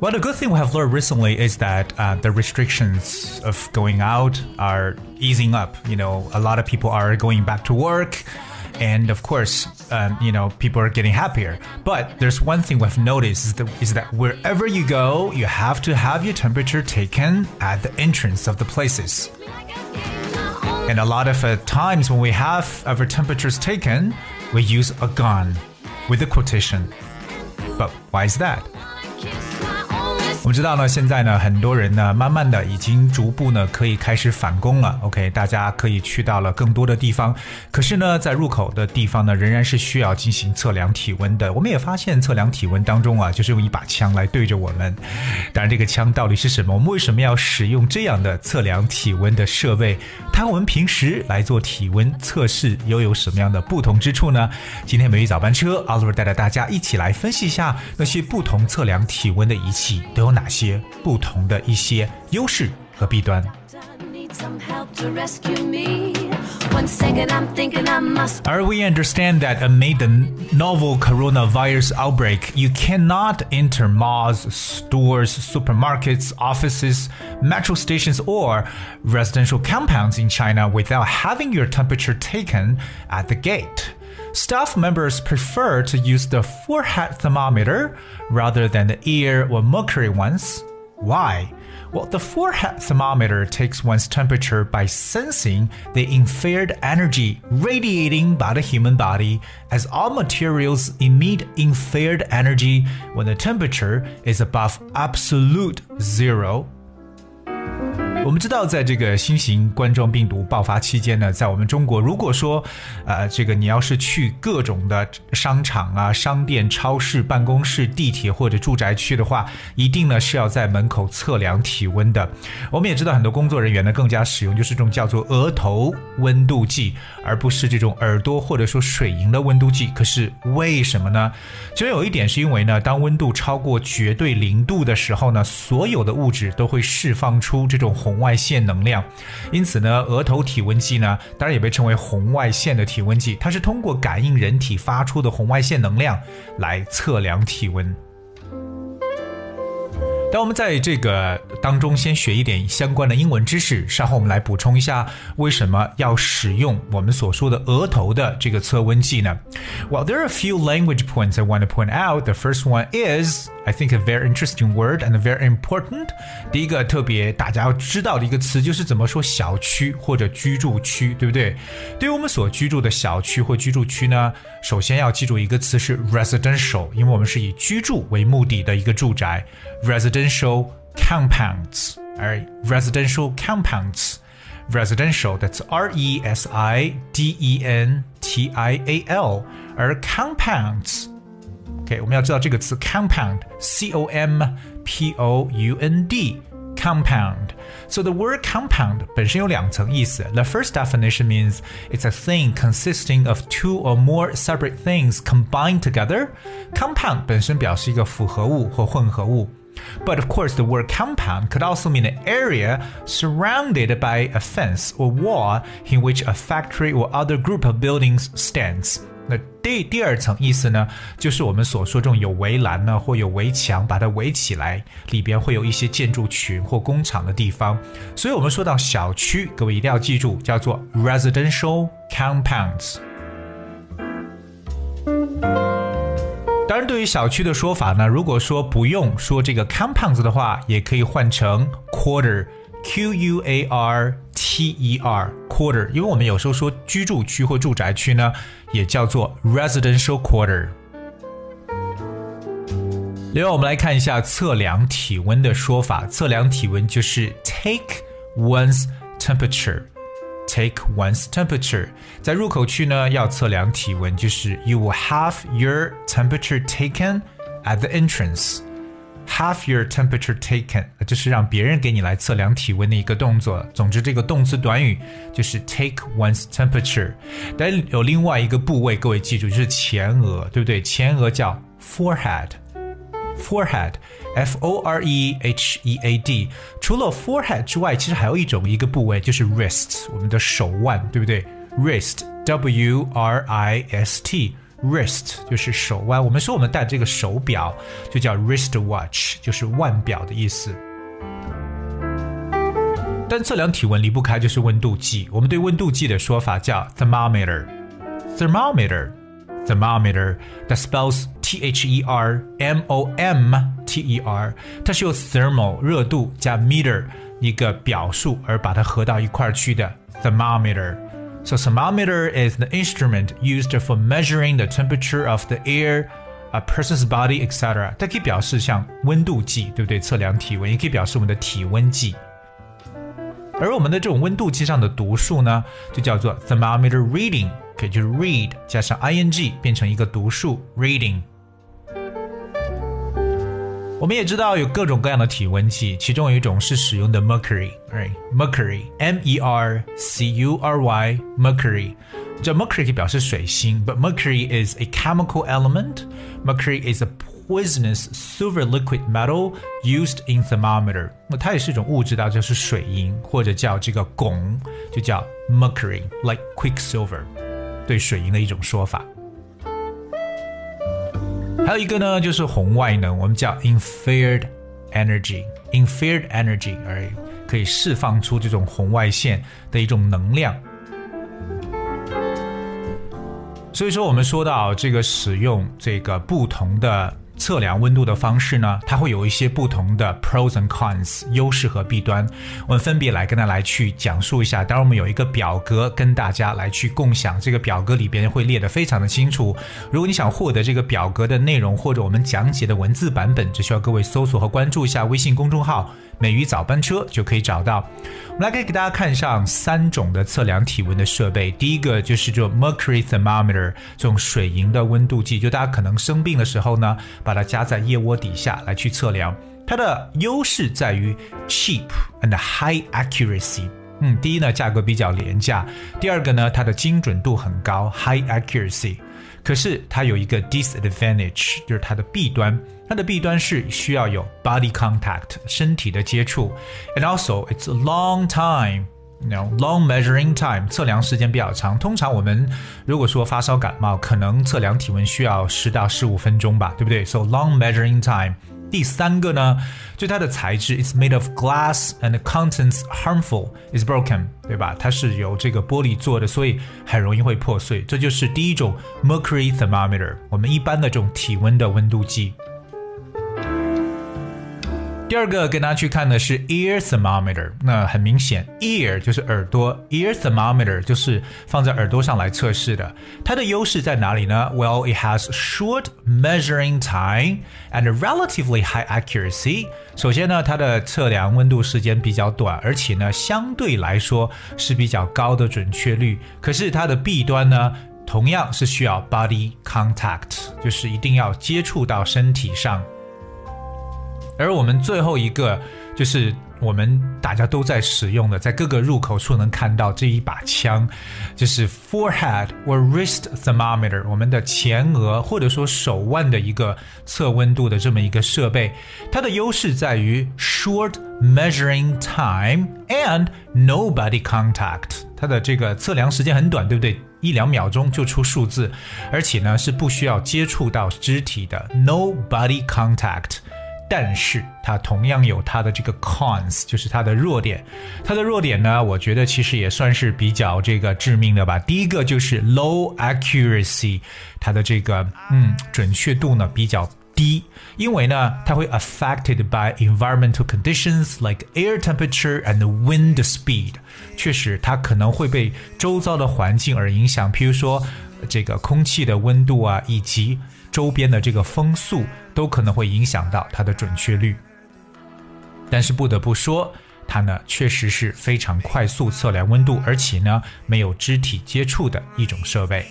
Well, the good thing we have learned recently is that uh, the restrictions of going out are easing up. You know, a lot of people are going back to work. And of course, um, you know, people are getting happier. But there's one thing we've noticed is that, is that wherever you go, you have to have your temperature taken at the entrance of the places. And a lot of uh, times when we have our temperatures taken, we use a gun with a quotation. But why is that? 我们知道呢，现在呢，很多人呢，慢慢的已经逐步呢，可以开始返工了。OK，大家可以去到了更多的地方。可是呢，在入口的地方呢，仍然是需要进行测量体温的。我们也发现，测量体温当中啊，就是用一把枪来对着我们。当然，这个枪到底是什么？我们为什么要使用这样的测量体温的设备？它和我们平时来做体温测试又有什么样的不同之处呢？今天美语早班车，Oliver 带着大家一起来分析一下那些不同测量体温的仪器都有哪些不同的一些优势和弊端。而 we understand that amid the novel coronavirus outbreak, you cannot enter malls, stores, supermarkets, offices, metro stations, or residential compounds in China without having your temperature taken at the gate. Staff members prefer to use the forehead thermometer rather than the ear or mercury ones. Why? Well, the forehead thermometer takes one's temperature by sensing the infrared energy radiating by the human body, as all materials emit infrared energy when the temperature is above absolute zero 我们知道，在这个新型冠状病毒爆发期间呢，在我们中国，如果说，呃，这个你要是去各种的商场啊、商店、超市、办公室、地铁或者住宅区的话，一定呢是要在门口测量体温的。我们也知道，很多工作人员呢更加使用就是这种叫做额头温度计，而不是这种耳朵或者说水银的温度计。可是为什么呢？其实有一点是因为呢，当温度超过绝对零度的时候呢，所有的物质都会释放出这种红。红外线能量，因此呢，额头体温计呢，当然也被称为红外线的体温计，它是通过感应人体发出的红外线能量来测量体温。但我们在这个当中先学一点相关的英文知识，稍后我们来补充一下为什么要使用我们所说的额头的这个测温计呢？Well, there are a few language points I want to point out. The first one is I think a very interesting word and very important。第一个特别大家要知道的一个词就是怎么说小区或者居住区，对不对？对于我们所居住的小区或居住区呢，首先要记住一个词是 residential，因为我们是以居住为目的的一个住宅，residential。residential compounds. All right, residential compounds. Residential, that's R E S I D E N T I A L. 而 compounds, OK，我们要知道这个词 compound，C O M P O U N D。compound. So the word compound 本身有两层意思。The first definition means it's a thing consisting of two or more separate things combined together. Compound 本身表示一个复合物或混合物。 but of course, the word compound could also mean an area surrounded by a fence or wall in which a factory or other group of buildings stands. 那第第二层意思呢，就是我们所说这种有围栏呢，或有围墙把它围起来，里边会有一些建筑群或工厂的地方。所以，我们说到小区，各位一定要记住，叫做 residential compounds。 对于小区的说法呢，如果说不用说这个 compounds 的话，也可以换成 quarter，q u a r t e r quarter，因为我们有时候说居住区或住宅区呢，也叫做 residential quarter。另外，我们来看一下测量体温的说法，测量体温就是 take one's temperature。Take one's temperature。在入口区呢，要测量体温，就是 you will have your temperature taken at the entrance。have your temperature taken，就是让别人给你来测量体温的一个动作。总之，这个动词短语就是 take one's temperature。但有另外一个部位，各位记住，就是前额，对不对？前额叫 forehead。forehead，f o r e h e a d。除了 forehead 之外，其实还有一种一个部位就是 wrist，我们的手腕，对不对？wrist，w r i s t。wrist 就是手腕，我们说我们戴这个手表就叫 wrist watch，就是腕表的意思。但测量体温离不开就是温度计，我们对温度计的说法叫 thermometer，thermometer，thermometer，that spells T H E R M O M T E R，它是由 thermal 热度加 meter 一个表述而把它合到一块去的 thermometer。So thermometer is the instrument used for measuring the temperature of the air, a person's body, etc. 它可以表示像温度计，对不对？测量体温，也可以表示我们的体温计。而我们的这种温度计上的读数呢，就叫做 thermometer reading，可以就是 read 加上 ing 变成一个读数 reading。 我们也知道有各种各样的体温计，其中有一种是使用的 mercury，right？mercury，m e r c u r y，mercury。这 mercury 可以表示水星，but mercury is a chemical element. Mercury is a poisonous silver liquid metal used in thermometer。那它也是一种物质，大就是水银或者叫这个汞，就叫 mercury，like quicksilver，对水银的一种说法。 还有一个呢，就是红外能，我们叫 infrared energy，infrared energy，而可以释放出这种红外线的一种能量。所以说，我们说到这个使用这个不同的。测量温度的方式呢，它会有一些不同的 pros and cons 优势和弊端，我们分别来跟大家来去讲述一下。当然，我们有一个表格跟大家来去共享，这个表格里边会列得非常的清楚。如果你想获得这个表格的内容或者我们讲解的文字版本，只需要各位搜索和关注一下微信公众号。美语早班车就可以找到。我们来可以给大家看上三种的测量体温的设备。第一个就是这 mercury thermometer，这种水银的温度计，就大家可能生病的时候呢，把它夹在腋窝底下来去测量。它的优势在于 cheap and high accuracy。嗯，第一呢，价格比较廉价；第二个呢，它的精准度很高，high accuracy。可是它有一个 disadvantage，就是它的弊端。它的弊端是需要有 body contact 身体的接触，and also it's a long time。you know long measuring time 测量时间比较长，通常我们如果说发烧感冒，可能测量体温需要十到十五分钟吧，对不对？So long measuring time。 第三个呢，就它的材质，it's made of glass and the contents harmful is broken，对吧？它是由这个玻璃做的，所以很容易会破碎。这就是第一种 mercury thermometer，我们一般的这种体温的温度计。第二个跟大家去看的是 ear thermometer，那很明显，ear 就是耳朵，ear thermometer 就是放在耳朵上来测试的。它的优势在哪里呢？Well, it has short measuring time and relatively high accuracy。首先呢，它的测量温度时间比较短，而且呢，相对来说是比较高的准确率。可是它的弊端呢，同样是需要 body contact，就是一定要接触到身体上。而我们最后一个就是我们大家都在使用的，在各个入口处能看到这一把枪，就是 forehead or wrist thermometer，我们的前额或者说手腕的一个测温度的这么一个设备。它的优势在于 short measuring time and no body contact，它的这个测量时间很短，对不对？一两秒钟就出数字，而且呢是不需要接触到肢体的，no body contact。但是它同样有它的这个 cons，就是它的弱点。它的弱点呢，我觉得其实也算是比较这个致命的吧。第一个就是 low accuracy，它的这个嗯准确度呢比较低，因为呢它会 affected by environmental conditions like air temperature and wind speed。确实，它可能会被周遭的环境而影响，譬如说这个空气的温度啊，以及周边的这个风速。都可能会影响到它的准确率，但是不得不说，它呢确实是非常快速测量温度，而且呢没有肢体接触的一种设备。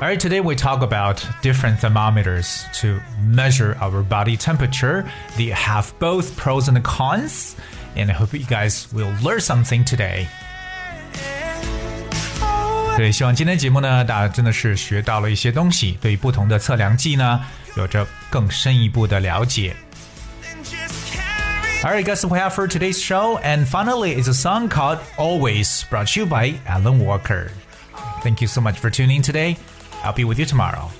Alright, today we talk about different thermometers to measure our body temperature. They have both pros and cons, and I hope you guys will learn something today. 对，希望今天节目呢，大家真的是学到了一些东西，对不同的测量计呢，有着更深一步的了解。Alright, guys, we have for today's show, and finally, it's a song called "Always," brought to you by Alan Walker. Thank you so much for tuning in today. I'll be with you tomorrow.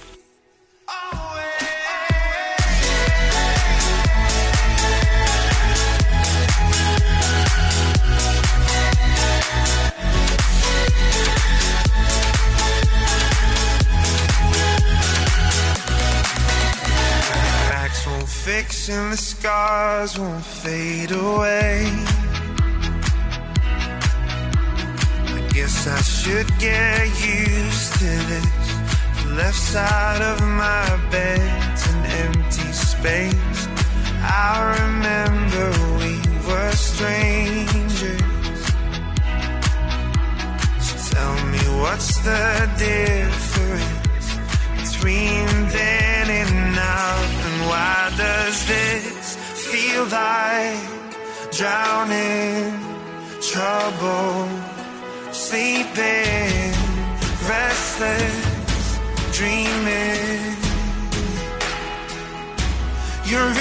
Cracks won't fix and the scars won't fade away. I guess I should get used to this. The left side of my bed's an empty space. I remember we were strangers. So tell me what's the difference between drowning, trouble, sleeping, restless, dreaming? You're